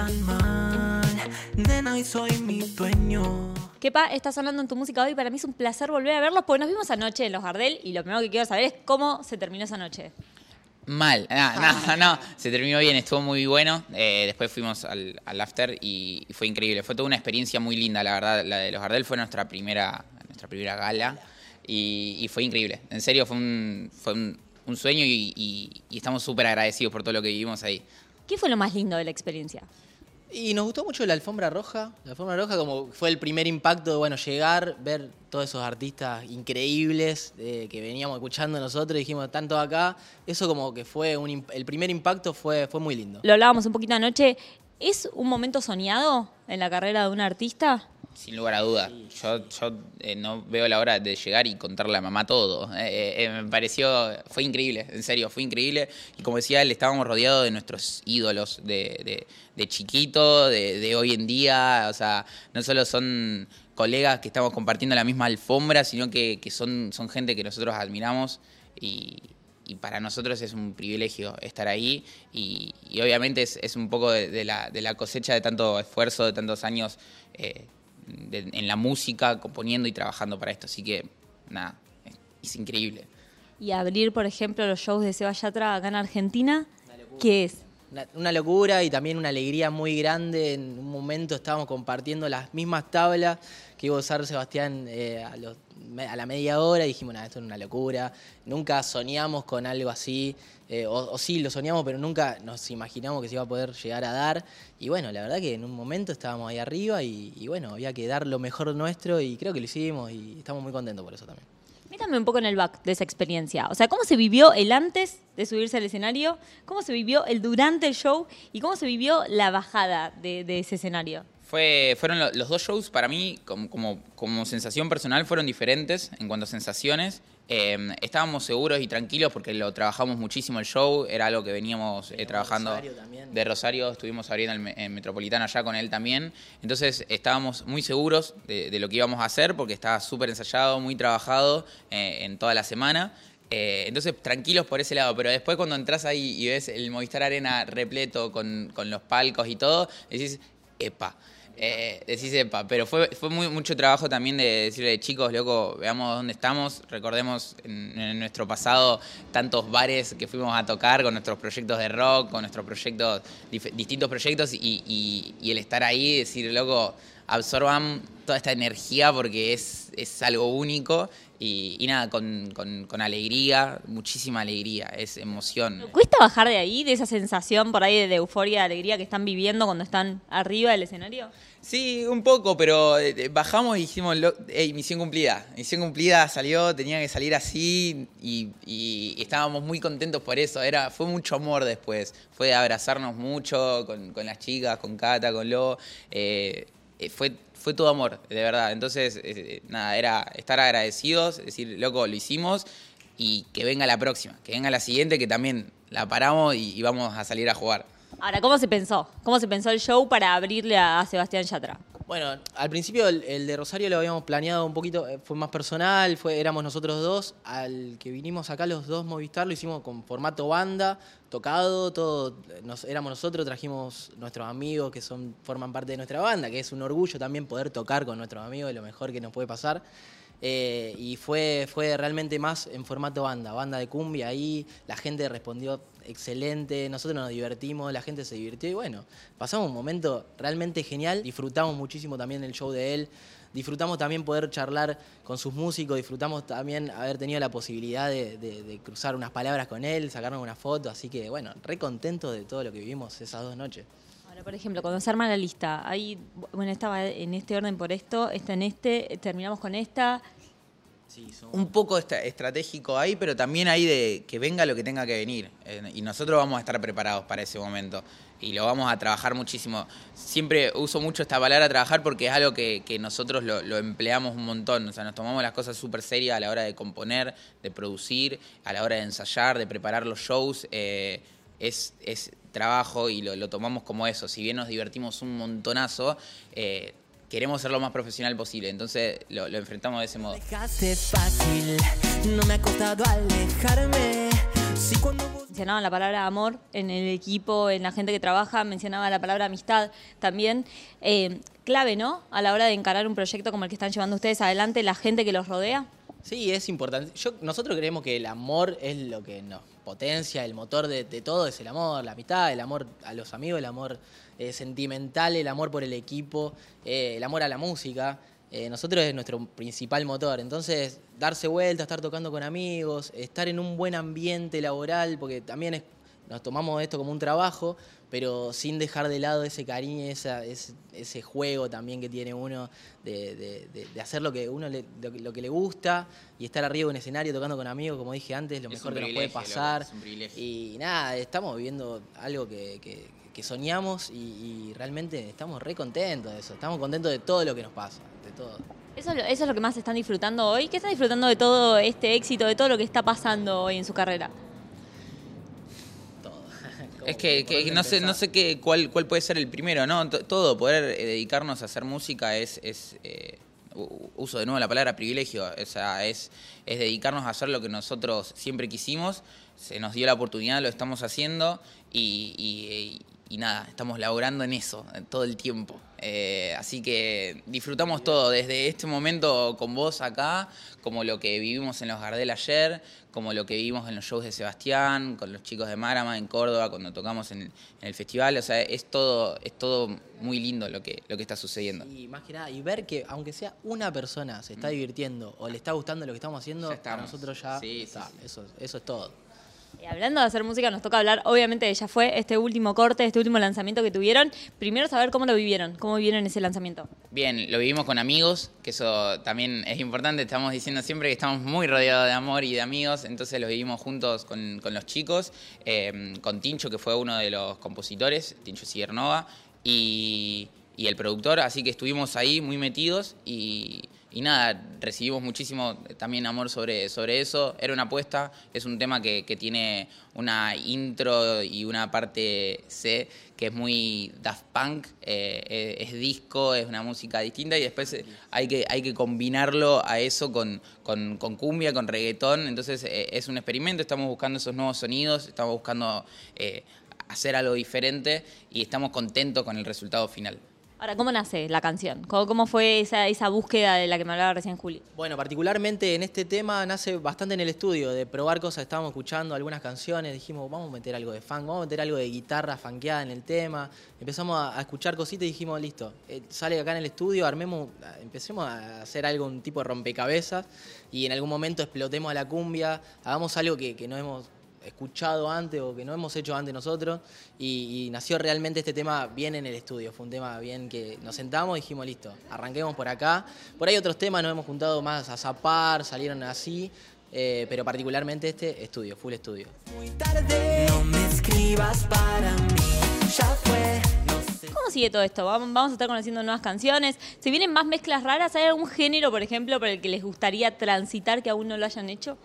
tan mal. Nena, y soy mi dueño. Kepa está sonando en tu música hoy. Para mí es un placer volver a verlos porque nos vimos anoche en Los Gardel y lo primero que quiero saber es cómo se terminó esa noche. Mal, no, no, no, se terminó bien, estuvo muy bueno. Eh, después fuimos al, al after y, y fue increíble. Fue toda una experiencia muy linda, la verdad. La de los Gardel fue nuestra primera, nuestra primera gala y, y fue increíble. En serio, fue un, fue un, un sueño y, y- y estamos súper agradecidos por todo lo que vivimos ahí. ¿Qué fue lo más lindo de la experiencia? Y nos gustó mucho la alfombra roja. La alfombra roja como fue el primer impacto de, bueno, llegar, ver todos esos artistas increíbles eh, que veníamos escuchando nosotros dijimos, tanto acá. Eso como que fue un, el primer impacto fue, fue muy lindo. Lo hablábamos un poquito anoche. ¿Es un momento soñado en la carrera de un artista? Sin lugar a duda. Yo, yo eh, no veo la hora de llegar y contarle a mamá todo. Eh, eh, me pareció, fue increíble, en serio, fue increíble. Y como decía él, estábamos rodeados de nuestros ídolos de, de, de chiquito, de, de hoy en día. O sea, no solo son colegas que estamos compartiendo la misma alfombra, sino que, que son, son gente que nosotros admiramos y, y para nosotros es un privilegio estar ahí y, y obviamente es, es un poco de, de la, de la cosecha de tanto esfuerzo, de tantos años eh, de- en la música, componiendo y trabajando para esto. Así que, nada, es, es increíble. Y abrir, por ejemplo, los shows de Seba Yatra acá en Argentina, ¿qué es? Una, locura y también una alegría muy grande. En un momento estábamos compartiendo las mismas tablas que iba a usar Sebastián eh, a, los- a la media hora y dijimos, nada, esto es una locura. Nunca soñamos con algo así, eh, o, sí, lo soñamos, pero nunca nos imaginamos que se iba a poder llegar a dar. Y bueno, la verdad que en un momento estábamos ahí arriba y bueno, había que dar lo mejor nuestro y creo que lo hicimos y estamos muy contentos por eso también. Métame un poco en el back de esa experiencia. O sea, ¿cómo se vivió el antes de subirse al escenario? ¿Cómo se vivió el durante el show? ¿Y cómo se vivió la bajada de, de ese escenario? Fue, fueron lo- los dos shows para mí, como, como, como sensación personal, fueron diferentes en cuanto a sensaciones. Eh, estábamos seguros y tranquilos porque lo trabajamos muchísimo el show, era algo que veníamos eh, trabajando. Rosario. De Rosario estuvimos abriendo el, en Metropolitano allá con él también. Entonces estábamos muy seguros de, de lo que íbamos a hacer porque estaba súper ensayado, muy trabajado eh, en toda la semana. Eh, entonces, tranquilos por ese lado, pero después cuando entras ahí y ves el Movistar Arena repleto con, con los palcos y todo, decís, epa. Eh, decís epa, pero fue, fue muy, mucho trabajo también de decirle, chicos, loco, veamos dónde estamos, recordemos en, nuestro pasado tantos bares que fuimos a tocar con nuestros proyectos de rock, con nuestros proyectos, distintos proyectos y, y- y el estar ahí, decir, loco, absorban toda esta energía porque es, es algo único y, y nada, con, con- con alegría, muchísima alegría, es emoción. ¿Cuesta bajar de ahí, de esa sensación por ahí de euforia, de alegría que están viviendo cuando están arriba del escenario? Sí, un poco, pero eh, eh, bajamos y dijimos, lo- "Ey, misión cumplida. Misión cumplida salió, tenía que salir así y, y estábamos muy contentos por eso. Era, fue mucho amor después. Fue de abrazarnos mucho con, con las chicas, con Cata, con Lo. eh, fue, fue todo amor, de verdad. Entonces, eh, eh, nada, era estar agradecidos, decir, loco, lo hicimos y que venga la próxima, que venga la siguiente, que también la paramos y- vamos a salir a jugar. Ahora, ¿cómo se pensó? ¿Cómo se pensó el show para abrirle a Sebastián Yatra? Bueno, al principio el, de Rosario lo habíamos planeado un poquito, eh, fue más personal, fue, éramos nosotros dos. Al que vinimos acá los dos Movistar lo hicimos con formato banda, tocado, todo, eh, nos, éramos nosotros, trajimos nuestros amigos que son, forman parte de nuestra banda, que es un orgullo también poder tocar con nuestros amigos, lo mejor que nos puede pasar. Eh, y fue, fue realmente más en formato banda, banda de cumbia ahí, la gente respondió excelente, nosotros nos divertimos, la gente se divirtió y bueno, pasamos un momento realmente genial, disfrutamos muchísimo también el show de él, disfrutamos también poder charlar con sus músicos, disfrutamos también haber tenido la posibilidad de, cruzar unas palabras con él, sacarnos una foto, así que bueno, re contentos de todo lo que vivimos esas dos noches. Ahora, por ejemplo, cuando se arma la lista, ahí, bueno, estaba en este orden por esto, está en este, terminamos con esta. Un poco estra- estratégico ahí, pero también hay de que venga lo que tenga que venir. Y nosotros vamos a estar preparados para ese momento. Y lo vamos a trabajar muchísimo. Siempre uso mucho esta palabra trabajar porque es algo que, que nosotros lo, lo empleamos un montón. O sea, nos tomamos las cosas súper serias a la hora de componer, de producir, a la hora de ensayar, de preparar los shows. Eh, es, es trabajo y lo, lo tomamos como eso. Si bien nos divertimos un montonazo, eh, queremos ser lo más profesional posible. Entonces lo, lo enfrentamos de ese modo. Dejaste fácil, no me ha costado alejarme. Si cuando vos mencionaban la palabra amor en el equipo, en la gente que trabaja, mencionaba la palabra amistad también. Eh, clave, ¿no? A la hora de encarar un proyecto como el que están llevando ustedes adelante, la gente que los rodea. Sí, es importante. Yo, nosotros creemos que el amor es lo que nos potencia, el motor de, todo es el amor, la amistad, el amor a los amigos, el amor eh, sentimental, el amor por el equipo, eh, el amor a la música. Eh, nosotros es nuestro principal motor. Entonces, darse vuelta, estar tocando con amigos, estar en un buen ambiente laboral, porque también es- nos tomamos esto como un trabajo, pero sin dejar de lado ese cariño, esa- ese, ese juego también que tiene uno de, de- de- de hacer lo que uno le, lo, que- lo que le gusta y estar arriba de un escenario tocando con amigos, como dije antes, lo Es mejor que nos puede pasar. es un privilegio. Y nada, estamos viviendo algo que, que- que soñamos y, y realmente estamos re contentos de eso. Estamos contentos de todo lo que nos pasa, de todo. Eso, es lo- eso es lo que más están disfrutando hoy. ¿Qué están disfrutando de todo este éxito, de todo lo que está pasando hoy en su carrera? Es que, ¿Por que no sé, no sé qué, cuál, cuál puede ser el primero, ¿no? T- Todo, poder eh, dedicarnos a hacer música es, es eh, uso de nuevo la palabra privilegio, o sea, es, es dedicarnos a hacer lo que nosotros siempre quisimos, se nos dio la oportunidad, lo estamos haciendo y, y- y nada, estamos laborando en eso todo el tiempo. Eh, así que disfrutamos todo, desde este momento con vos acá, como lo que vivimos en los Gardel ayer, como lo que vivimos en los shows de Sebastián, con los chicos de Marama en Córdoba, cuando tocamos en el, en el festival. O sea, es todo, es todo muy lindo lo que, lo que está sucediendo. Y más que nada, y ver que aunque sea una persona se está divirtiendo o le está gustando lo que estamos haciendo, para nosotros ya Sí, sí, está. sí. Eso, eso es todo. Y hablando de hacer música, nos toca hablar, obviamente, de Ya Fue, este último corte, este último lanzamiento que tuvieron. Primero saber cómo lo vivieron, cómo vivieron ese lanzamiento. Bien, lo vivimos con amigos, que eso también es importante. Estamos diciendo siempre que estamos muy rodeados de amor y de amigos, entonces lo vivimos juntos con, con los chicos, eh, con Tincho, que fue uno de los compositores, Tincho Cibernova, y, y el productor, así que estuvimos ahí muy metidos y, y nada, recibimos muchísimo también amor sobre, sobre eso. Era una apuesta, es un tema que, que tiene una intro y una parte C que es muy Daft Punk, eh, es, es disco, es una música distinta y después eh, hay que, hay que combinarlo a eso con, con, cumbia, con reggaetón. Entonces eh, es un experimento, estamos buscando esos nuevos sonidos, estamos buscando eh, hacer algo diferente y estamos contentos con el resultado final. Ahora, ¿cómo nace la canción? ¿Cómo, fue esa, búsqueda de la que me hablaba recién Juli? Bueno, particularmente en este tema nace bastante en el estudio, de probar cosas. Estábamos escuchando algunas canciones, dijimos, vamos a meter algo de funk, vamos a meter algo de guitarra funkeada en el tema. Empezamos a, escuchar cositas y dijimos, listo, eh, sale acá en el estudio, armemos, empecemos a hacer algo, un tipo de rompecabezas y en algún momento explotemos a la cumbia, hagamos algo que no hemos escuchado antes o que no hemos hecho antes nosotros y, y nació realmente este tema bien en el estudio, fue un tema bien que nos sentamos y dijimos listo, arranquemos por acá. Por ahí otros temas nos hemos juntado más a zapar, salieron así, eh, pero particularmente este estudio, full estudio. muy tarde, no me escribas para mí. Ya fue, no sé. ¿Cómo sigue todo esto? Vamos vamos a estar conociendo nuevas canciones. ¿Se vienen más mezclas raras? ¿Hay algún género, por ejemplo, por el que les gustaría transitar que aún no lo hayan hecho?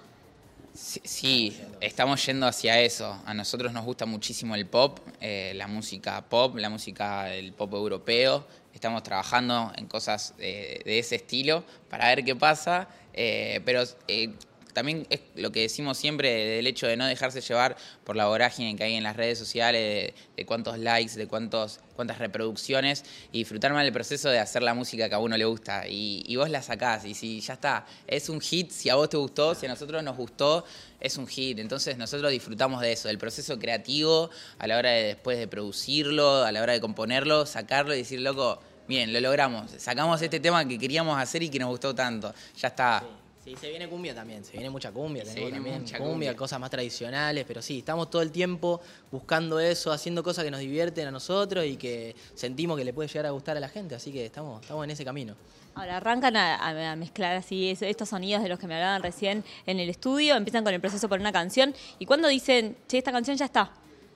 Sí, estamos yendo hacia eso. A nosotros nos gusta muchísimo el pop, eh, la música pop, la música del pop europeo. Estamos trabajando en cosas de, de ese estilo para ver qué pasa. eh, pero eh, también es lo que decimos siempre del hecho de no dejarse llevar por la vorágine que hay en las redes sociales, de, de cuántos likes, de cuántos, cuántas reproducciones, y disfrutar más del proceso de hacer la música que a uno le gusta. Y, y vos la sacás, y si ya está, es un hit, si a vos te gustó, si a nosotros nos gustó, es un hit. Entonces nosotros disfrutamos de eso, del proceso creativo, a la hora de después de producirlo, a la hora de componerlo, sacarlo y decir, loco, bien, lo logramos, sacamos este tema que queríamos hacer y que nos gustó tanto, ya está. Se viene cumbia también, se viene mucha cumbia, Se tenemos viene también mucha cumbia, cumbia. cosas más tradicionales, pero sí, estamos todo el tiempo buscando eso, haciendo cosas que nos divierten a nosotros y que sentimos que le puede llegar a gustar a la gente, así que estamos, estamos en ese camino. Ahora arrancan a, a- a mezclar así es- estos sonidos de los que me hablaban recién en el estudio, empiezan con el proceso por una canción y cuando dicen, che, esta canción ya está.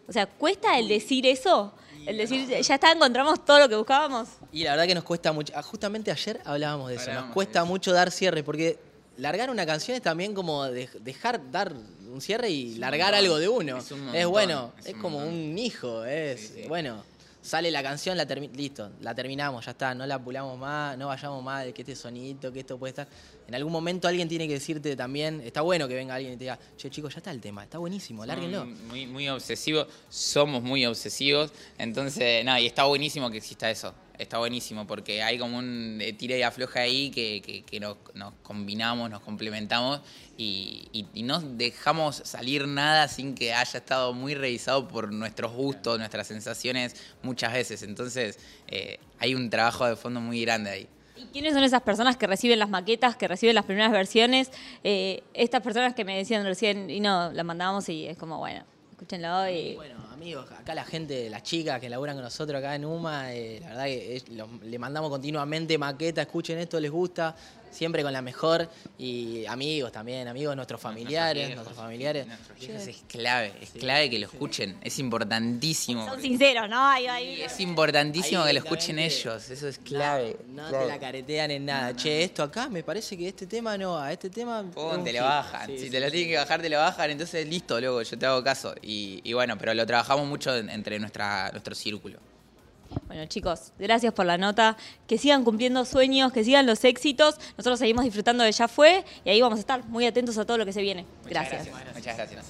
O sea, ¿cuesta el decir eso? El decir, ya está, encontramos todo lo que buscábamos. Y la verdad que nos cuesta mucho, ah, justamente ayer hablábamos de eso, nos cuesta mucho dar cierre, porque largar una canción es también como de- dejar dar un cierre y un largar montón, algo de uno. es un Es, montón, bueno, es es, un como montón. un hijo, es Sí, sí. bueno. sale la canción, la listo, la terminamos, ya está, no la pulamos más, no vayamos más de que este sonidito, que esto puede estar. En algún momento alguien tiene que decirte también, está bueno que venga alguien y te diga, che chicos, ya está el tema, está buenísimo, lárguenlo. Muy, muy, obsesivos, somos muy obsesivos, entonces, nada, y está buenísimo que exista eso, está buenísimo, porque hay como un eh, tira y afloja ahí que, que- que nos, nos combinamos, nos complementamos y, y- y no dejamos salir nada sin que haya estado muy revisado por nuestros gustos, nuestras sensaciones muchas veces, entonces eh, hay un trabajo de fondo muy grande ahí. ¿Y quiénes son esas personas que reciben las maquetas, que reciben las primeras versiones? Eh, estas personas que me decían recién, y no, la mandamos y es como, bueno, escúchenlo y... amigos, acá la gente, las chicas que laburan con nosotros acá en UMA, eh, la verdad que es- lo- le mandamos continuamente maqueta, escuchen esto, les gusta, siempre con la mejor. Y amigos también, amigos, nuestros familiares, nuestros familiares. Nuestros viejos es clave, es clave que lo escuchen, es importantísimo. Son sinceros, ¿no? Ahí, es importantísimo Ahí que lo escuchen ellos, eso es clave. No clave. te la caretean en nada. Che, esto acá me parece que este tema no, a este tema. un te lo bajan. Sí, si sí, te lo sí. tienen que bajar, te lo bajan. Entonces, listo, luego yo te hago caso. Y, y bueno, pero lo trabajamos trabajamos mucho entre nuestra, nuestro círculo. Bueno, chicos, gracias por la nota. Que sigan cumpliendo sueños, que sigan los éxitos. Nosotros seguimos disfrutando de Ya Fue y ahí vamos a estar muy atentos a todo lo que se viene. Muchas gracias. Muchas gracias.